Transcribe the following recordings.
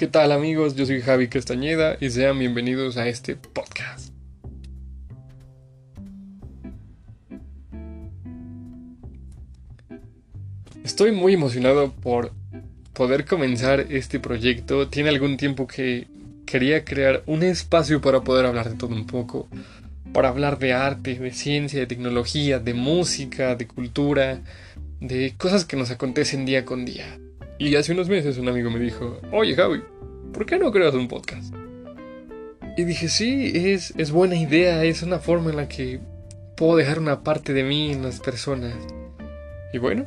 ¿Qué tal amigos? Yo soy Javi Castañeda y sean bienvenidos a este podcast. Estoy muy emocionado por poder comenzar este proyecto. Tiene algún tiempo que quería crear un espacio para poder hablar de todo un poco, para hablar de arte, de ciencia, de tecnología, de música, de cultura, de cosas que nos acontecen día con día. Y hace unos meses un amigo me dijo, oye Javi, ¿por qué no creas un podcast? Y dije, sí, es, es buena idea, es una forma en la que puedo dejar una parte de mí en las personas. Y bueno,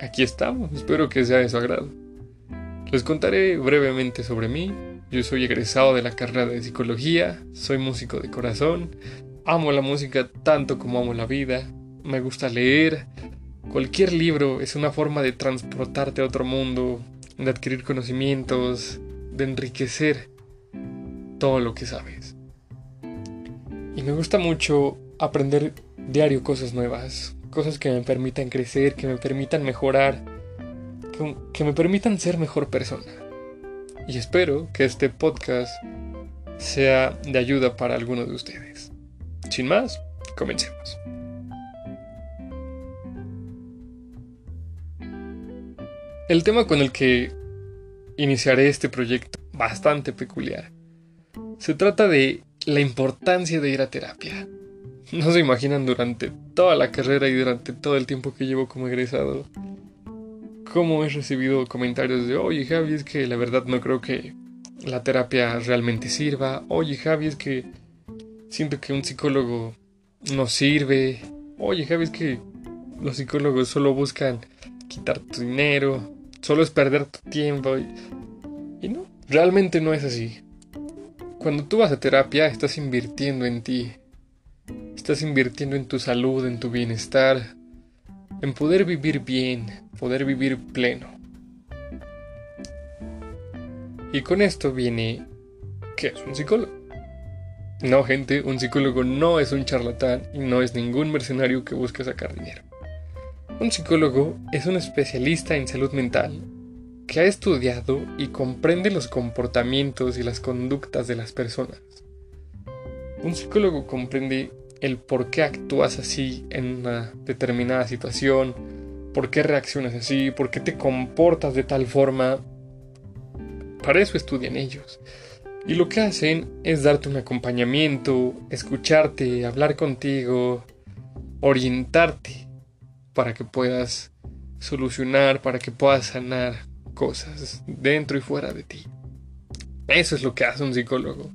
aquí estamos, espero que sea de su agrado. Les contaré brevemente sobre mí. Yo soy egresado de la carrera de psicología, soy músico de corazón, amo la música tanto como amo la vida, me gusta leer, Cualquier libro es una forma de transportarte a otro mundo, de adquirir conocimientos, de enriquecer todo lo que sabes. Y me gusta mucho aprender diario cosas nuevas, cosas que me permitan crecer, que me permitan mejorar, que, me permitan ser mejor persona. Y espero que este podcast sea de ayuda para alguno de ustedes. Sin más, comencemos. El tema con el que iniciaré este proyecto, bastante peculiar, se trata de la importancia de ir a terapia. No se imaginan durante toda la carrera y durante todo el tiempo que llevo como egresado cómo he recibido comentarios de, oye Javi, es que la verdad no creo que la terapia realmente sirva. Oye Javi, es que siento que un psicólogo no sirve. Oye Javi, es que los psicólogos solo buscan quitar tu dinero solo es perder tu tiempo. Y, no, realmente no es así. Cuando tú vas a terapia estás invirtiendo en ti. Estás invirtiendo en tu salud, en tu bienestar, en poder vivir bien, poder vivir pleno. Y con esto viene, ¿qué es un psicólogo? No, gente, un psicólogo no es un charlatán y no es ningún mercenario que busca sacar dinero. Un psicólogo es un especialista en salud mental que ha estudiado y comprende los comportamientos y las conductas de las personas. Un psicólogo comprende el por qué actúas así en una determinada situación, por qué reaccionas así, por qué te comportas de tal forma. Para eso estudian ellos. Y lo que hacen es darte un acompañamiento, escucharte, hablar contigo, orientarte para que puedas solucionar, para que puedas sanar cosas dentro y fuera de ti. Eso es lo que hace un psicólogo.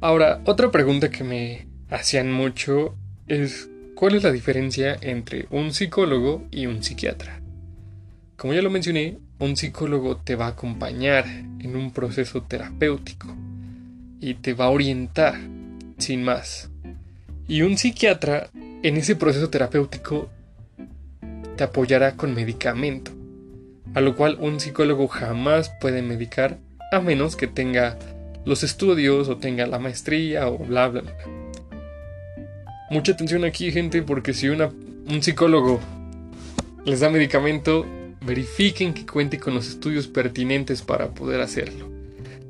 Ahora, otra pregunta que me hacían mucho es ¿cuál es la diferencia entre un psicólogo y un psiquiatra? Como ya lo mencioné, un psicólogo te va a acompañar en un proceso terapéutico y te va a orientar sin más. Y un psiquiatra en ese proceso terapéutico te apoyará con medicamento, a lo cual un psicólogo jamás puede medicar a menos que tenga los estudios o tenga la maestría o bla bla bla. Mucha atención aquí gente porque si un psicólogo les da medicamento, verifiquen que cuente con los estudios pertinentes para poder hacerlo.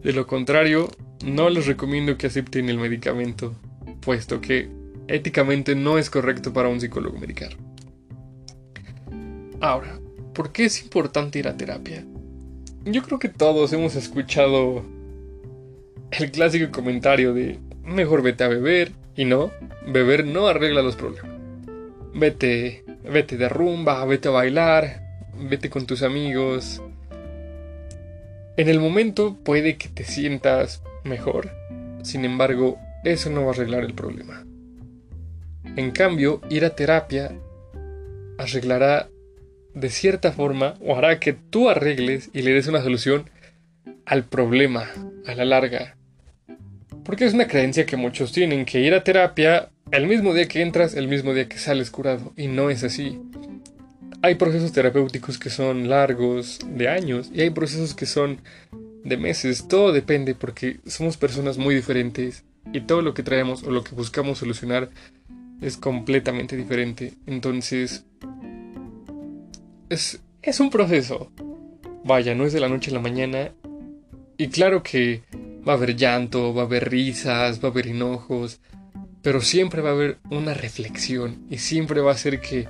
De lo contrario, no les recomiendo que acepten el medicamento, puesto que éticamente no es correcto para un psicólogo medicar. Ahora, ¿por qué es importante ir a terapia? Yo creo que todos hemos escuchado el clásico comentario de mejor vete a beber y no, beber no arregla los problemas. Vete, vete de rumba, vete a bailar, vete con tus amigos. En el momento puede que te sientas mejor, sin embargo, eso no va a arreglar el problema. En cambio, ir a terapia arreglará de cierta forma o hará que tú arregles y le des una solución al problema a la larga. Porque es una creencia que muchos tienen, que ir a terapia el mismo día que entras, el mismo día que sales curado. Y no es así. Hay procesos terapéuticos que son largos, de años, y hay procesos que son de meses. Todo depende porque somos personas muy diferentes y todo lo que traemos o lo que buscamos solucionar es completamente diferente. Entonces, es, un proceso. Vaya, no es de la noche a la mañana Y claro que va a haber llanto, va a haber risas, va a haber enojos, pero siempre va a haber una reflexión y siempre va a ser que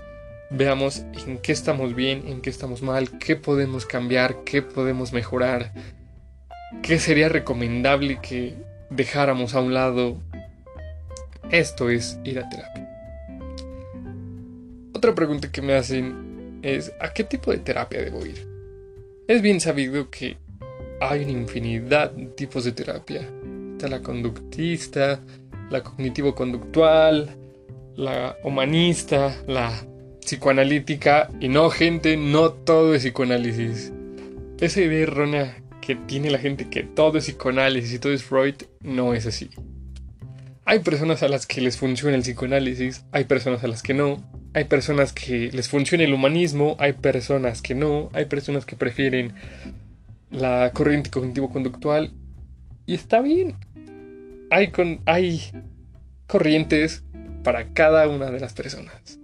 veamos en qué estamos bien, en qué estamos mal, qué podemos cambiar, qué podemos mejorar, qué sería recomendable que dejáramos a un lado. Esto es ir a terapia. Otra pregunta que me hacen es ¿a qué tipo de terapia debo ir? Es bien sabido que hay una infinidad de tipos de terapia. Está la conductista, la cognitivo-conductual, la humanista, la psicoanalítica y no gente, no todo es psicoanálisis. Esa idea errónea que tiene la gente que todo es psicoanálisis y todo es Freud no es así. Hay personas a las que les funciona el psicoanálisis, hay personas a las que no, hay personas que les funciona el humanismo, hay personas que no, hay personas que prefieren la corriente cognitivo-conductual y está bien. Hay, con, hay corrientes para cada una de las personas.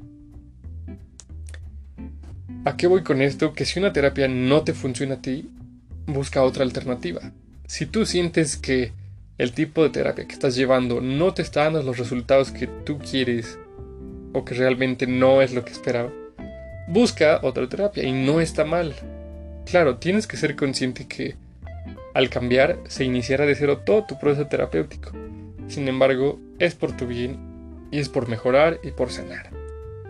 ¿A qué voy con esto? Que si una terapia no te funciona a ti, busca otra alternativa. Si tú sientes que el tipo de terapia que estás llevando no te está dando los resultados que tú quieres o que realmente no es lo que esperaba, busca otra terapia y no está mal. Claro, tienes que ser consciente que al cambiar se iniciará de cero todo tu proceso terapéutico. Sin embargo, es por tu bien y es por mejorar y por sanar.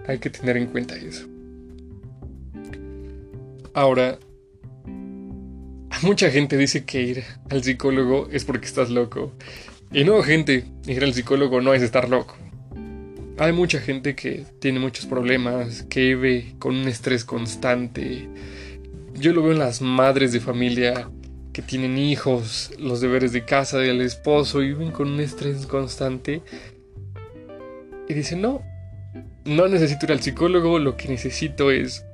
Hay que tener en cuenta eso. Ahora, mucha gente dice que ir al psicólogo es porque estás loco. Y no, gente, ir al psicólogo no es estar loco. Hay mucha gente que tiene muchos problemas, que vive con un estrés constante. Yo lo veo en las madres de familia que tienen hijos, los deberes de casa del esposo y viven con un estrés constante. Y dicen, no, no necesito ir al psicólogo, lo que necesito es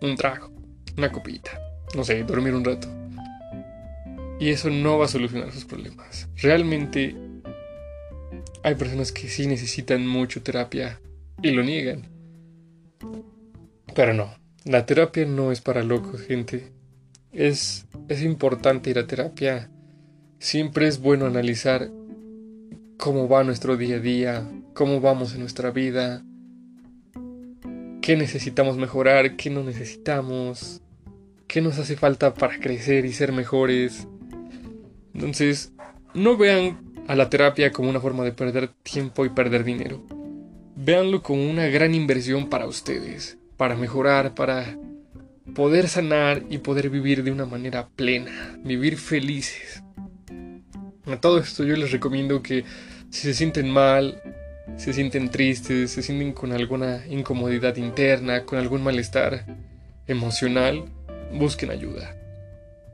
un trago una copita, no sé, dormir un rato. Y eso no va a solucionar sus problemas. Realmente hay personas que sí necesitan mucho terapia y lo niegan. Pero no, la terapia no es para locos, gente. Es, es importante ir a terapia. Siempre es bueno analizar cómo va nuestro día a día, cómo vamos en nuestra vida, qué necesitamos mejorar, qué no necesitamos, qué nos hace falta para crecer y ser mejores. Entonces, no vean a la terapia como una forma de perder tiempo y perder dinero. Véanlo como una gran inversión para ustedes, para mejorar, para poder sanar y poder vivir de una manera plena, vivir felices. A todo esto yo les recomiendo que si se sienten mal, se sienten tristes, se sienten con alguna incomodidad interna, con algún malestar emocional, busquen ayuda.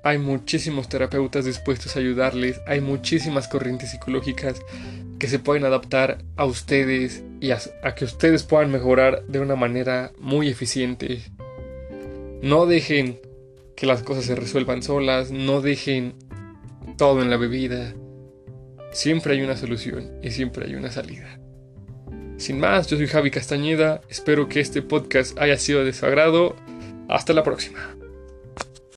Hay muchísimos terapeutas dispuestos a ayudarles, hay muchísimas corrientes psicológicas que se pueden adaptar a ustedes y a, que ustedes puedan mejorar de una manera muy eficiente. No dejen que las cosas se resuelvan solas, no dejen todo en la bebida. Siempre hay una solución y siempre hay una salida. Sin más, yo soy Javi Castañeda, espero que este podcast haya sido de su agrado. Hasta la próxima.